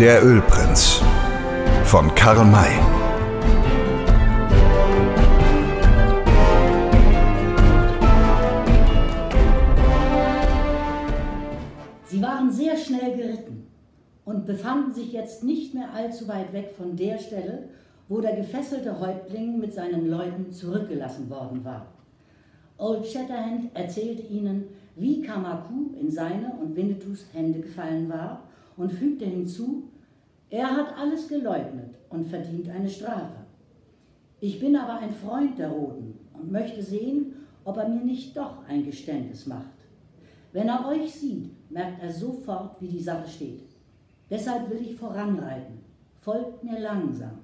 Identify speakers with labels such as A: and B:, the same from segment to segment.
A: Der Ölprinz von Karl May.
B: Sie waren sehr schnell geritten und befanden sich jetzt nicht mehr allzu weit weg von der Stelle, wo der gefesselte Häuptling mit seinen Leuten zurückgelassen worden war. Old Shatterhand erzählte ihnen, wie Kamaku in seine und Winnetous Hände gefallen war und fügte hinzu, er hat alles geleugnet und verdient eine Strafe. Ich bin aber ein Freund der Roten und möchte sehen, ob er mir nicht doch ein Geständnis macht. Wenn er euch sieht, merkt er sofort, wie die Sache steht. Deshalb will ich voranreiten. Folgt mir langsam.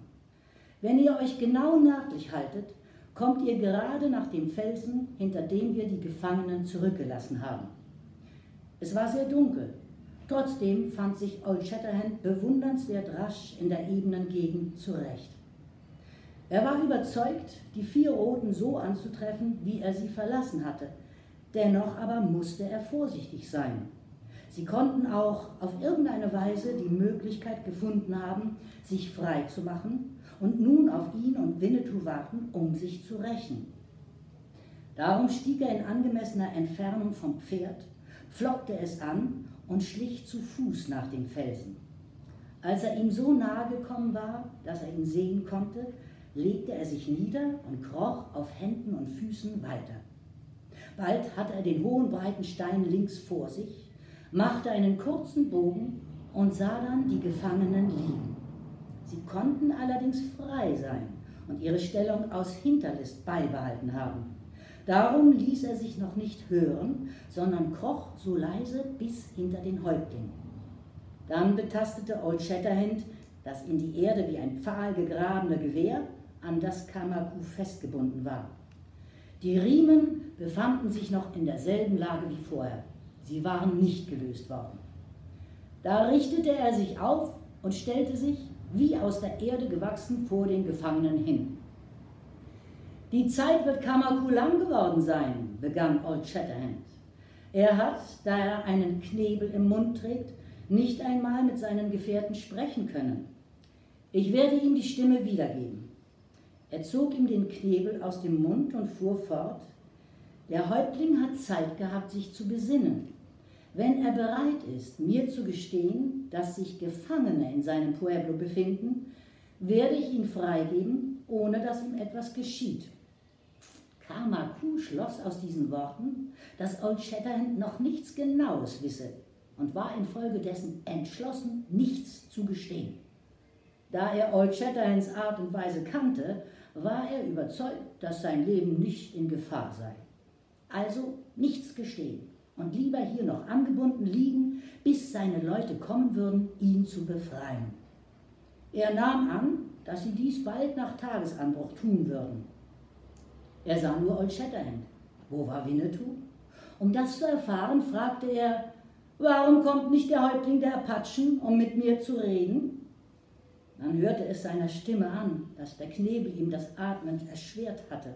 B: Wenn ihr euch genau nördlich haltet, kommt ihr gerade nach dem Felsen, hinter dem wir die Gefangenen zurückgelassen haben. Es war sehr dunkel Trotzdem fand sich Old Shatterhand bewundernswert rasch in der ebenen Gegend zurecht. Er war überzeugt, die vier Roten so anzutreffen, wie er sie verlassen hatte. Dennoch aber musste er vorsichtig sein. Sie konnten auch auf irgendeine Weise die Möglichkeit gefunden haben, sich frei zu machen und nun auf ihn und Winnetou warten, um sich zu rächen. Darum stieg er in angemessener Entfernung vom Pferd, flockte es an und schlich zu Fuß nach dem Felsen. Als er ihm so nahe gekommen war, dass er ihn sehen konnte, legte er sich nieder und kroch auf Händen und Füßen weiter. Bald hatte er den hohen breiten Stein links vor sich, machte einen kurzen Bogen und sah dann die Gefangenen liegen. Sie konnten allerdings frei sein und ihre Stellung aus Hinterlist beibehalten haben. Darum ließ er sich noch nicht hören, sondern kroch so leise bis hinter den Häuptling. Dann betastete Old Shatterhand das in die Erde wie ein Pfahl gegrabene Gewehr, an das Kamaku festgebunden war. Die Riemen befanden sich noch in derselben Lage wie vorher. Sie waren nicht gelöst worden. Da richtete er sich auf und stellte sich, wie aus der Erde gewachsen, vor den Gefangenen hin. Die Zeit wird Kamaku lang geworden sein, begann Old Shatterhand. Er hat, da er einen Knebel im Mund trägt, nicht einmal mit seinen Gefährten sprechen können. Ich werde ihm die Stimme wiedergeben. Er zog ihm den Knebel aus dem Mund und fuhr fort. Der Häuptling hat Zeit gehabt, sich zu besinnen. Wenn er bereit ist, mir zu gestehen, dass sich Gefangene in seinem Pueblo befinden, werde ich ihn freigeben, ohne dass ihm etwas geschieht. Kamaku schloss aus diesen Worten, dass Old Shatterhand noch nichts Genaues wisse und war infolgedessen entschlossen, nichts zu gestehen. Da er Old Shatterhands Art und Weise kannte, war er überzeugt, dass sein Leben nicht in Gefahr sei. Also nichts gestehen und lieber hier noch angebunden liegen, bis seine Leute kommen würden, ihn zu befreien. Er nahm an, dass sie dies bald nach Tagesanbruch tun würden er sah nur Old Shatterhand. Wo war Winnetou? Um das zu erfahren, fragte er, warum kommt nicht der Häuptling der Apachen, um mit mir zu reden? Dann hörte es seiner Stimme an, dass der Knebel ihm das Atmen erschwert hatte.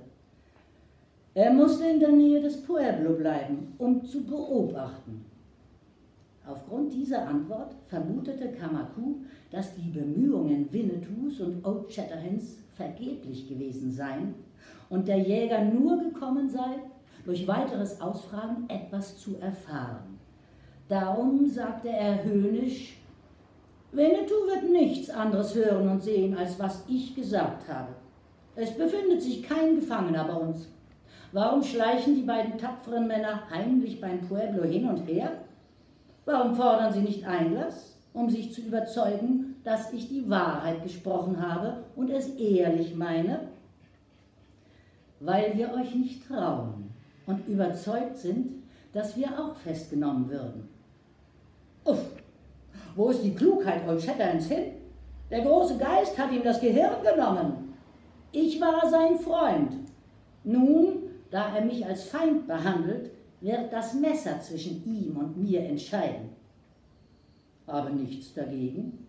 B: Er musste in der Nähe des Pueblo bleiben, um zu beobachten. Aufgrund dieser Antwort vermutete Kamaku, dass die Bemühungen Winnetous und Old Shatterhands vergeblich gewesen seien und der Jäger nur gekommen sei, durch weiteres Ausfragen etwas zu erfahren. Darum sagte er höhnisch, Winnetou wird nichts anderes hören und sehen, als was ich gesagt habe. Es befindet sich kein Gefangener bei uns. Warum schleichen die beiden tapferen Männer heimlich beim Pueblo hin und her? Warum fordern sie nicht Einlass, um sich zu überzeugen, dass ich die Wahrheit gesprochen habe und es ehrlich meine? Weil wir euch nicht trauen und überzeugt sind, dass wir auch festgenommen würden. Uff, wo ist die Klugheit Old Shatterhands hin? Der große Geist hat ihm das Gehirn genommen. Ich war sein Freund. Nun, da er mich als Feind behandelt, wird das Messer zwischen ihm und mir entscheiden. Aber nichts dagegen.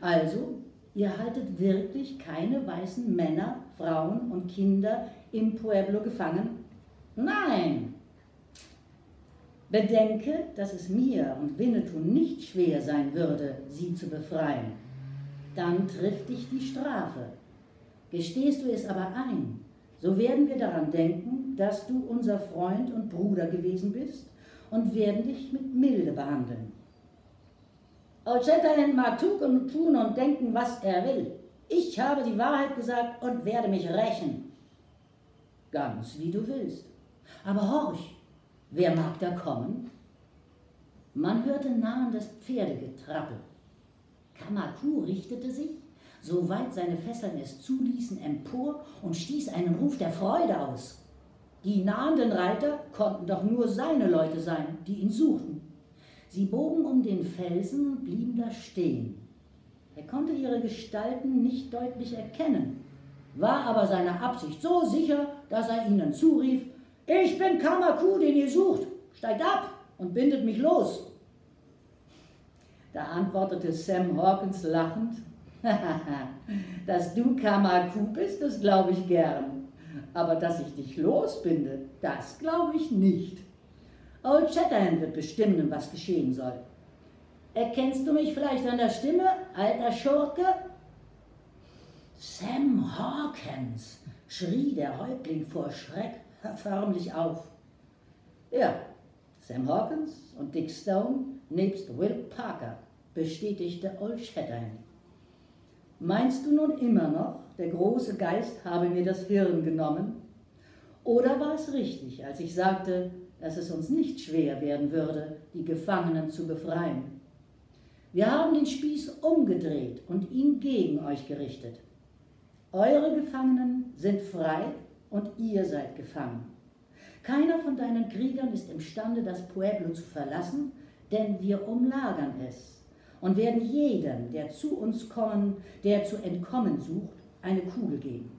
B: Also, ihr haltet wirklich keine weißen Männer, Frauen und Kinder im Pueblo gefangen? Nein. Bedenke, dass es mir und Winnetou nicht schwer sein würde, sie zu befreien. Dann trifft dich die Strafe. Gestehst du es aber ein, so werden wir daran denken, dass du unser Freund und Bruder gewesen bist und werden dich mit Milde behandeln. Old Shatterhand mag tun und denken, was er will. Ich habe die Wahrheit gesagt und werde mich rächen. Ganz wie du willst. Aber horch, wer mag da kommen? Man hörte nahendes Pferdegetrappel. Kamaku richtete sich, soweit seine Fesseln es zuließen, empor und stieß einen Ruf der Freude aus. Die nahenden Reiter konnten doch nur seine Leute sein, die ihn suchten. Sie bogen um den Felsen und blieben da stehen. Er konnte ihre Gestalten nicht deutlich erkennen, war aber seiner Absicht so sicher, dass er ihnen zurief, ich bin Kamaku, den ihr sucht, steigt ab und bindet mich los. Da antwortete Sam Hawkins lachend, dass du Kamaku bist, das glaube ich gern, aber dass ich dich losbinde, das glaube ich nicht. Old Shatterhand wird bestimmen, was geschehen soll. Erkennst du mich vielleicht an der Stimme, alter Schurke? Sam Hawkins, schrie der Häuptling vor Schreck förmlich auf. Ja, Sam Hawkins und Dick Stone nebst Will Parker, bestätigte Old Shatterhand. Meinst du nun immer noch, der große Geist habe mir das Hirn genommen? Oder war es richtig, als ich sagte, dass es uns nicht schwer werden würde, die Gefangenen zu befreien? Wir haben den Spieß umgedreht und ihn gegen euch gerichtet. Eure Gefangenen sind frei und ihr seid gefangen. Keiner von deinen Kriegern ist imstande, das Pueblo zu verlassen, denn wir umlagern es und werden jedem, der zu uns kommen, der zu entkommen sucht, eine Kugel geben.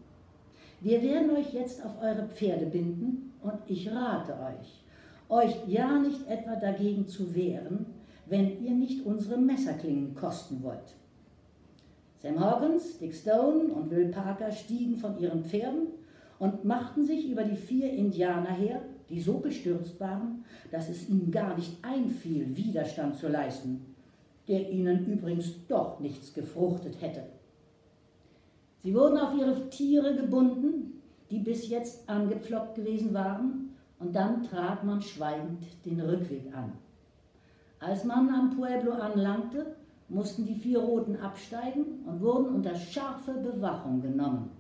B: Wir werden euch jetzt auf eure Pferde binden und ich rate euch, euch ja nicht etwa dagegen zu wehren, wenn ihr nicht unsere Messerklingen kosten wollt. Sam Hawkins, Dick Stone und Will Parker stiegen von ihren Pferden und machten sich über die vier Indianer her, die so bestürzt waren, dass es ihnen gar nicht einfiel, Widerstand zu leisten, der ihnen übrigens doch nichts gefruchtet hätte. Sie wurden auf ihre Tiere gebunden, die bis jetzt angepflockt gewesen waren, und dann trat man schweigend den Rückweg an. Als man am Pueblo anlangte, mussten die vier Roten absteigen und wurden unter scharfe Bewachung genommen.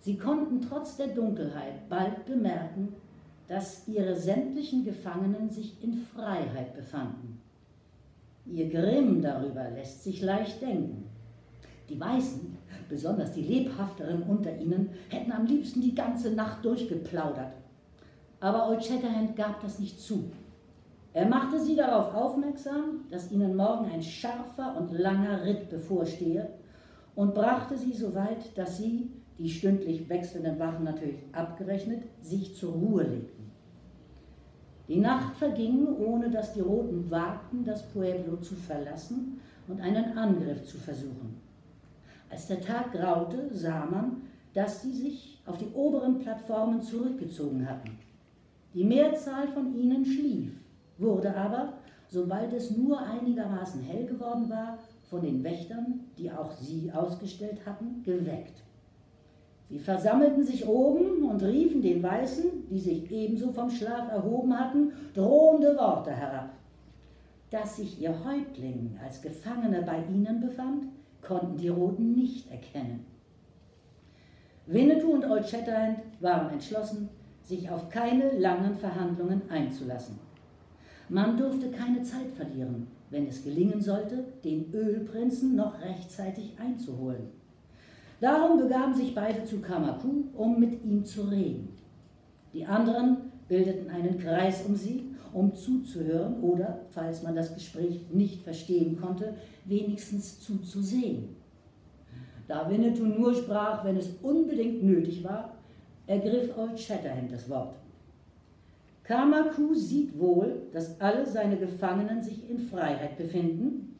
B: Sie konnten trotz der Dunkelheit bald bemerken, dass ihre sämtlichen Gefangenen sich in Freiheit befanden. Ihr Grimm darüber lässt sich leicht denken. Die Weißen, besonders die lebhafteren unter ihnen, hätten am liebsten die ganze Nacht durchgeplaudert. Aber Old Shatterhand gab das nicht zu. Er machte sie darauf aufmerksam, dass ihnen morgen ein scharfer und langer Ritt bevorstehe und brachte sie so weit, dass sie, die stündlich wechselnden Wachen natürlich abgerechnet, sich zur Ruhe legten. Die Nacht verging, ohne dass die Roten wagten, das Pueblo zu verlassen und einen Angriff zu versuchen. Als der Tag graute, sah man, dass sie sich auf die oberen Plattformen zurückgezogen hatten. Die Mehrzahl von ihnen schlief wurde aber, sobald es nur einigermaßen hell geworden war, von den Wächtern, die auch sie ausgestellt hatten, geweckt. Sie versammelten sich oben und riefen den Weißen, die sich ebenso vom Schlaf erhoben hatten, drohende Worte herab. Dass sich ihr Häuptling als Gefangener bei ihnen befand, konnten die Roten nicht erkennen. Winnetou und Old Shatterhand waren entschlossen, sich auf keine langen Verhandlungen einzulassen. Man durfte keine Zeit verlieren, wenn es gelingen sollte, den Ölprinzen noch rechtzeitig einzuholen. Darum begaben sich beide zu Kamaku, um mit ihm zu reden. Die anderen bildeten einen Kreis um sie, um zuzuhören oder, falls man das Gespräch nicht verstehen konnte, wenigstens zuzusehen. Da Winnetou nur sprach, wenn es unbedingt nötig war, ergriff Old Shatterhand das Wort. Kamaku sieht wohl, dass alle seine Gefangenen sich in Freiheit befinden.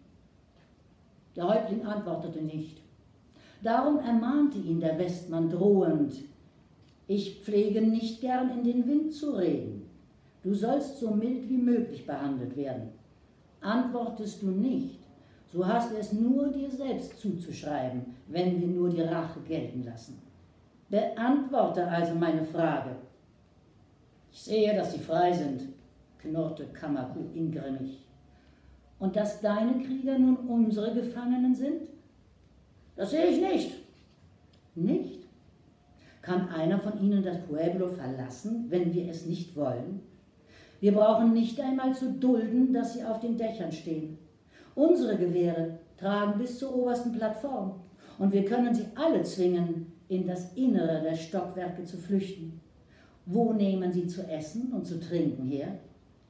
B: Der Häuptling antwortete nicht. Darum ermahnte ihn der Westmann drohend, ich pflege nicht gern in den Wind zu reden. Du sollst so mild wie möglich behandelt werden. Antwortest du nicht, so hast du es nur dir selbst zuzuschreiben, wenn wir nur die Rache gelten lassen. Beantworte also meine Frage. Ich sehe, dass sie frei sind, knurrte Kamaku ingrimmig. Und dass deine Krieger nun unsere Gefangenen sind? Das sehe ich nicht. Nicht? Kann einer von ihnen das Pueblo verlassen, wenn wir es nicht wollen? Wir brauchen nicht einmal zu dulden, dass sie auf den Dächern stehen. Unsere Gewehre tragen bis zur obersten Plattform und wir können sie alle zwingen, in das Innere der Stockwerke zu flüchten. Wo nehmen sie zu essen und zu trinken her?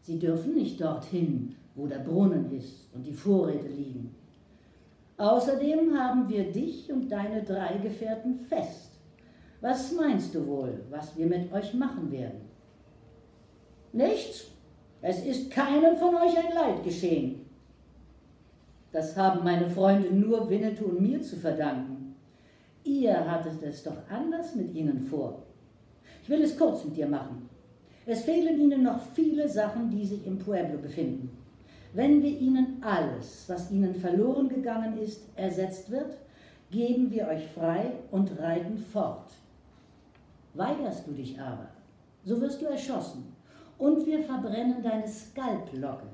B: Sie dürfen nicht dorthin, wo der Brunnen ist und die Vorräte liegen. Außerdem haben wir dich und deine drei Gefährten fest. Was meinst du wohl, was wir mit euch machen werden? Nichts. Es ist keinem von euch ein Leid geschehen. Das haben meine Freunde nur Winnetou und mir zu verdanken. Ihr hattet es doch anders mit ihnen vor. Ich will es kurz mit dir machen. Es fehlen ihnen noch viele Sachen, die sich im Pueblo befinden. Wenn wir ihnen alles, was ihnen verloren gegangen ist, ersetzt wird, geben wir euch frei und reiten fort. Weigerst du dich aber, so wirst du erschossen und wir verbrennen deine Skalplocke,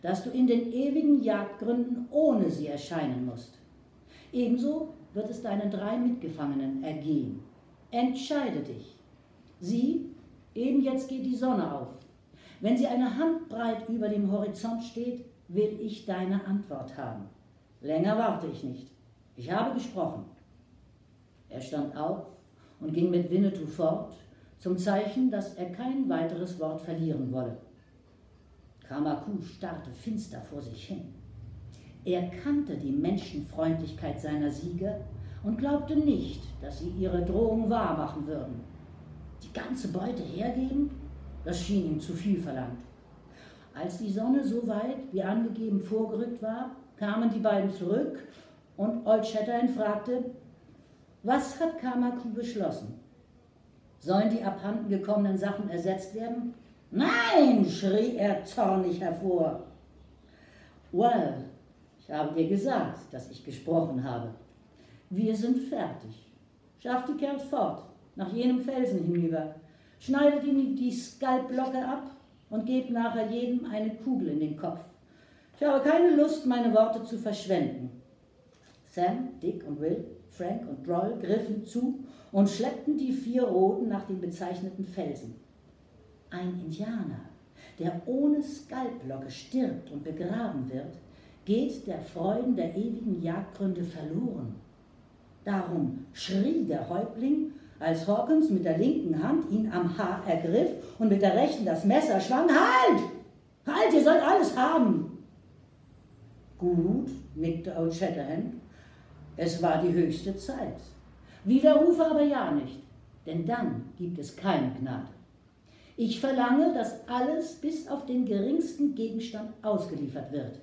B: dass du in den ewigen Jagdgründen ohne sie erscheinen musst. Ebenso wird es deinen drei Mitgefangenen ergehen. Entscheide dich. Sie, eben jetzt geht die Sonne auf. Wenn sie eine Handbreit über dem Horizont steht, will ich deine Antwort haben. Länger warte ich nicht. Ich habe gesprochen. Er stand auf und ging mit Winnetou fort, zum Zeichen, dass er kein weiteres Wort verlieren wolle. Kamaku starrte finster vor sich hin. Er kannte die Menschenfreundlichkeit seiner Sieger und glaubte nicht, dass sie ihre Drohung wahrmachen würden. Die ganze Beute hergeben? Das schien ihm zu viel verlangt. Als die Sonne so weit wie angegeben vorgerückt war, kamen die beiden zurück und Old Shatterhand fragte, was hat Kamaku beschlossen? Sollen die abhanden gekommenen Sachen ersetzt werden? Nein, schrie er zornig hervor. Well, ich habe dir gesagt, dass ich gesprochen habe. Wir sind fertig. Schafft die Kerls fort, nach jenem Felsen hinüber. Schneidet ihnen die Skalplocke ab und gebt nachher jedem eine Kugel in den Kopf. Ich habe keine Lust, meine Worte zu verschwenden. Sam, Dick und Will, Frank und Droll griffen zu und schleppten die vier Roten nach dem bezeichneten Felsen. Ein Indianer, der ohne Skalplocke stirbt und begraben wird, geht der Freuden der ewigen Jagdgründe verloren. Darum schrie der Häuptling, als Hawkins mit der linken Hand ihn am Haar ergriff und mit der rechten das Messer schwang, Halt! Halt, ihr sollt alles haben! Gut, nickte Old Shatterhand, es war die höchste Zeit. Widerrufe aber ja nicht, denn dann gibt es keine Gnade. Ich verlange, dass alles bis auf den geringsten Gegenstand ausgeliefert wird.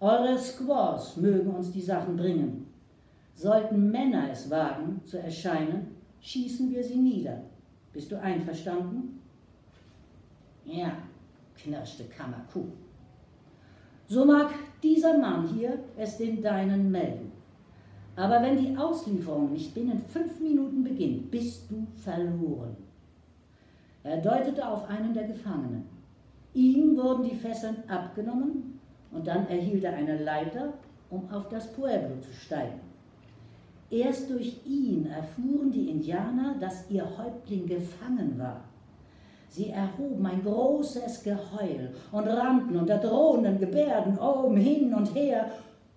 B: Eure Squaws mögen uns die Sachen bringen. Sollten Männer es wagen zu erscheinen, schießen wir sie nieder. Bist du einverstanden? Ja, knirschte Kamaku. So mag dieser Mann hier es den Deinen melden. Aber wenn die Auslieferung nicht binnen fünf Minuten beginnt, bist du verloren. Er deutete auf einen der Gefangenen. Ihm wurden die Fesseln abgenommen und dann erhielt er eine Leiter, um auf das Pueblo zu steigen. Erst durch ihn erfuhren die Indianer, dass ihr Häuptling gefangen war. Sie erhoben ein großes Geheul und rannten unter drohenden Gebärden oben hin und her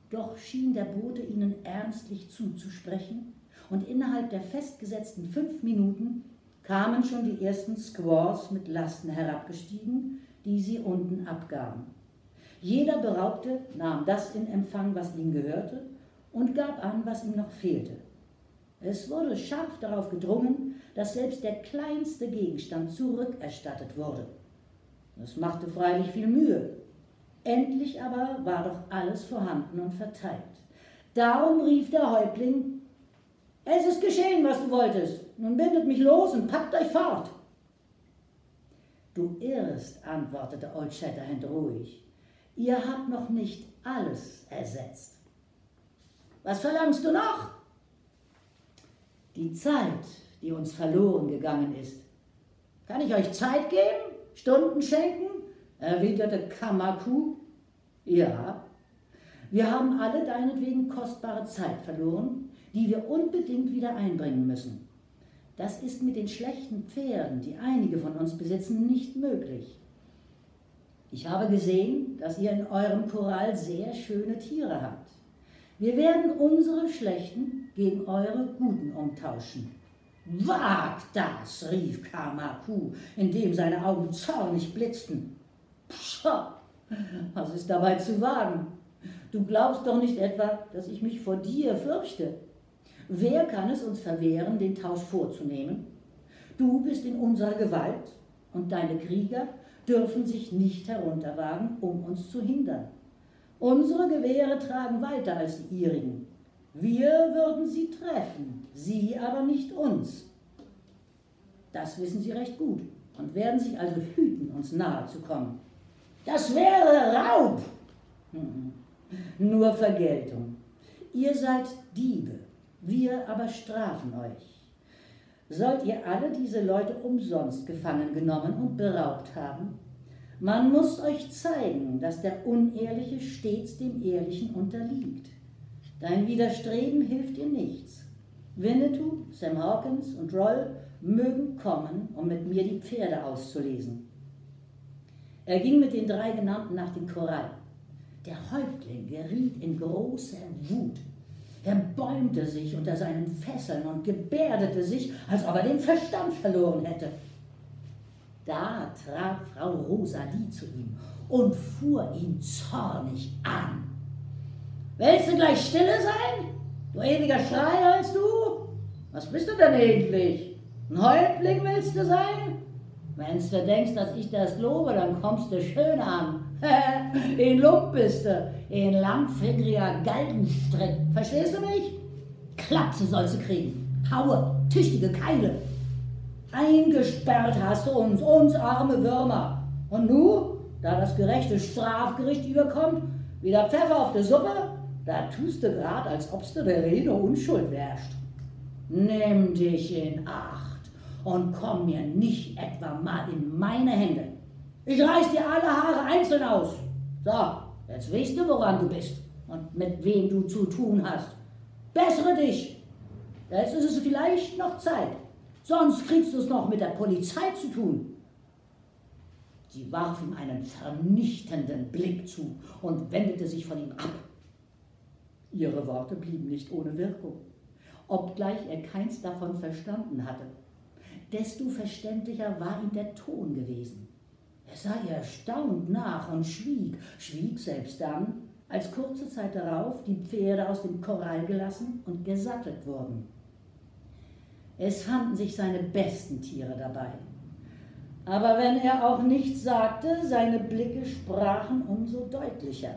B: doch schien der Bote ihnen ernstlich zuzusprechen, und innerhalb der festgesetzten fünf Minuten kamen schon die ersten Squaws mit Lasten herabgestiegen, die sie unten abgaben. Jeder Beraubte nahm das in Empfang, was ihm gehörte, und gab an, was ihm noch fehlte. Es wurde scharf darauf gedrungen, dass selbst der kleinste Gegenstand zurückerstattet wurde. Das machte freilich viel Mühe, Endlich aber war doch alles vorhanden und verteilt. Darum rief der Häuptling, es ist geschehen, was du wolltest. Nun bindet mich los und packt euch fort. Du irrst, antwortete Old Shatterhand ruhig. Ihr habt noch nicht alles ersetzt. Was verlangst du noch? Die Zeit, die uns verloren gegangen ist. Kann ich euch Zeit geben? Stunden schenken? erwiderte Kamaku. Ja, wir haben alle deinetwegen kostbare Zeit verloren, die wir unbedingt wieder einbringen müssen. Das ist mit den schlechten Pferden, die einige von uns besitzen, nicht möglich. Ich habe gesehen, dass ihr in eurem Korall sehr schöne Tiere habt. Wir werden unsere schlechten gegen eure guten umtauschen. Wagt das, rief Kamaku, indem seine Augen zornig blitzten. Pscha, was ist dabei zu wagen? Du glaubst doch nicht etwa, dass ich mich vor dir fürchte. Wer kann es uns verwehren, den Tausch vorzunehmen? Du bist in unserer Gewalt und deine Krieger dürfen sich nicht herunterwagen, um uns zu hindern. Unsere Gewehre tragen weiter als die ihrigen. Wir würden sie treffen, sie aber nicht uns. Das wissen sie recht gut und werden sich also hüten, uns nahe zu kommen. Das wäre Raub. Nur Vergeltung. Ihr seid Diebe, wir aber strafen euch. Sollt ihr alle diese Leute umsonst gefangen genommen und beraubt haben? Man muss euch zeigen, dass der Unehrliche stets dem Ehrlichen unterliegt. Dein Widerstreben hilft dir nichts. Winnetou, Sam Hawkins und Roll mögen kommen, um mit mir die Pferde auszulesen. Er ging mit den drei genannten nach dem Korall. Der Häuptling geriet in große Wut. Er bäumte sich unter seinen Fesseln und gebärdete sich, als ob er den Verstand verloren hätte. Da trat Frau Rosalie zu ihm und fuhr ihn zornig an. Willst du gleich stille sein? Du ewiger Schreier als du? Was bist du denn endlich? Ein Häuptling willst du sein? Wenn's du denkst, dass ich das lobe, dann kommst du schön an. in Lump bist du, in langfingeriger Galgenstrick. Verstehst du mich? Klapse sollst du kriegen. Haue, tüchtige Keile. Eingesperrt hast du uns, uns arme Würmer. Und nu, da das gerechte Strafgericht überkommt, wie der Pfeffer auf der Suppe, da tust du grad, als obst du der Rede Unschuld wärst. Nimm dich in Acht und komm mir nicht etwa mal in meine Hände. Ich reiß dir alle Haare einzeln aus. So, jetzt weißt du, woran du bist und mit wem du zu tun hast. Bessere dich. Jetzt ist es vielleicht noch Zeit. Sonst kriegst du es noch mit der Polizei zu tun. Sie warf ihm einen vernichtenden Blick zu und wendete sich von ihm ab. Ihre Worte blieben nicht ohne Wirkung, obgleich er keins davon verstanden hatte. Desto verständlicher war ihm der Ton gewesen. Er sah ihr erstaunt nach und schwieg, schwieg selbst dann, als kurze Zeit darauf die Pferde aus dem Korall gelassen und gesattelt wurden. Es fanden sich seine besten Tiere dabei. Aber wenn er auch nichts sagte, seine Blicke sprachen umso deutlicher.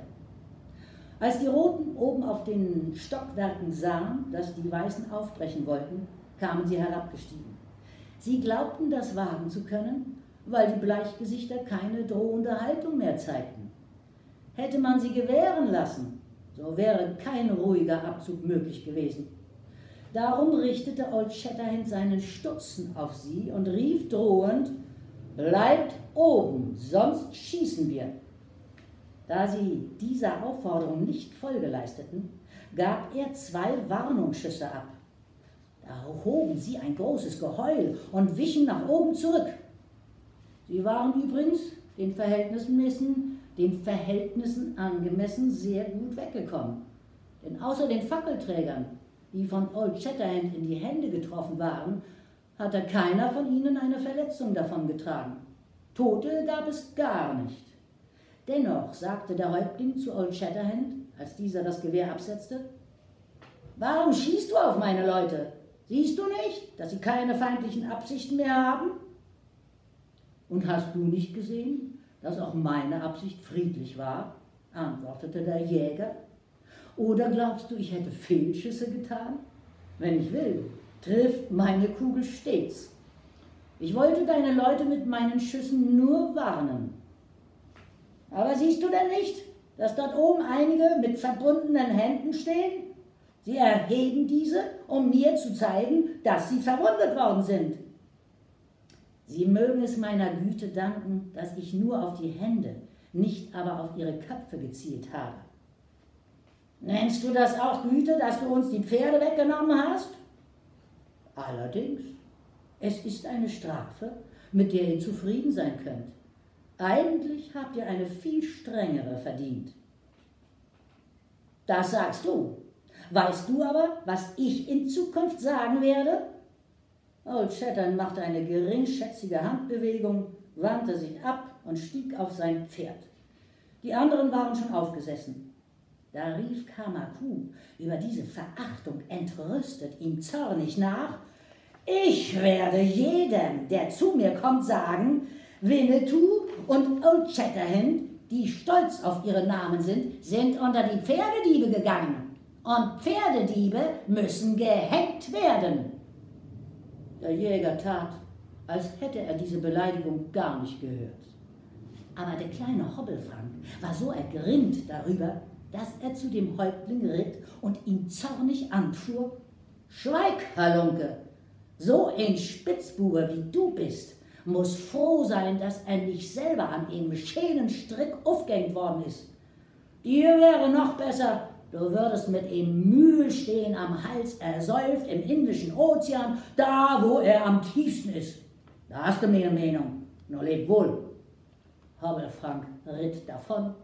B: Als die Roten oben auf den Stockwerken sahen, dass die Weißen aufbrechen wollten, kamen sie herabgestiegen. Sie glaubten, das wagen zu können, weil die Bleichgesichter keine drohende Haltung mehr zeigten. Hätte man sie gewähren lassen, so wäre kein ruhiger Abzug möglich gewesen. Darum richtete Old Shatterhand seinen Stutzen auf sie und rief drohend, Bleibt oben, sonst schießen wir. Da sie dieser Aufforderung nicht Folge leisteten, gab er zwei Warnungsschüsse ab. Da hoben sie ein großes Geheul und wichen nach oben zurück. Sie waren übrigens den Verhältnissen, den Verhältnissen angemessen sehr gut weggekommen. Denn außer den Fackelträgern, die von Old Shatterhand in die Hände getroffen waren, hatte keiner von ihnen eine Verletzung davon getragen. Tote gab es gar nicht. Dennoch sagte der Häuptling zu Old Shatterhand, als dieser das Gewehr absetzte, Warum schießt du auf meine Leute? Siehst du nicht, dass sie keine feindlichen Absichten mehr haben? Und hast du nicht gesehen, dass auch meine Absicht friedlich war? antwortete der Jäger. Oder glaubst du, ich hätte Fehlschüsse getan? Wenn ich will, trifft meine Kugel stets. Ich wollte deine Leute mit meinen Schüssen nur warnen. Aber siehst du denn nicht, dass dort oben einige mit verbundenen Händen stehen? Sie erheben diese, um mir zu zeigen, dass sie verwundet worden sind. Sie mögen es meiner Güte danken, dass ich nur auf die Hände, nicht aber auf ihre Köpfe gezielt habe. Nennst du das auch Güte, dass du uns die Pferde weggenommen hast? Allerdings, es ist eine Strafe, mit der ihr zufrieden sein könnt. Eigentlich habt ihr eine viel strengere verdient. Das sagst du. Weißt du aber, was ich in Zukunft sagen werde? Old Shatterhand machte eine geringschätzige Handbewegung, wandte sich ab und stieg auf sein Pferd. Die anderen waren schon aufgesessen. Da rief Kamaku über diese Verachtung entrüstet ihm zornig nach. Ich werde jedem, der zu mir kommt, sagen, Winnetou und Old Shatterhand, die stolz auf ihre Namen sind, sind unter die Pferdediebe gegangen. Und Pferdediebe müssen gehängt werden. Der Jäger tat, als hätte er diese Beleidigung gar nicht gehört. Aber der kleine Hobbelfrank war so ergrimmt darüber, dass er zu dem Häuptling ritt und ihn zornig anfuhr. Schweig, Halunke, so ein Spitzbube wie du bist, muss froh sein, dass er nicht selber an einem schönen Strick aufgehängt worden ist. Dir wäre noch besser, du würdest mit ihm Mühlstehen am Hals ersäuft im Indischen Ozean, da wo er am tiefsten ist. Da hast du meine Meinung. Nur leb wohl. Frank ritt davon,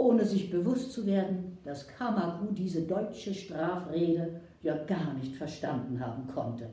B: ohne sich bewusst zu werden, dass Kamagu diese deutsche Strafrede ja gar nicht verstanden haben konnte.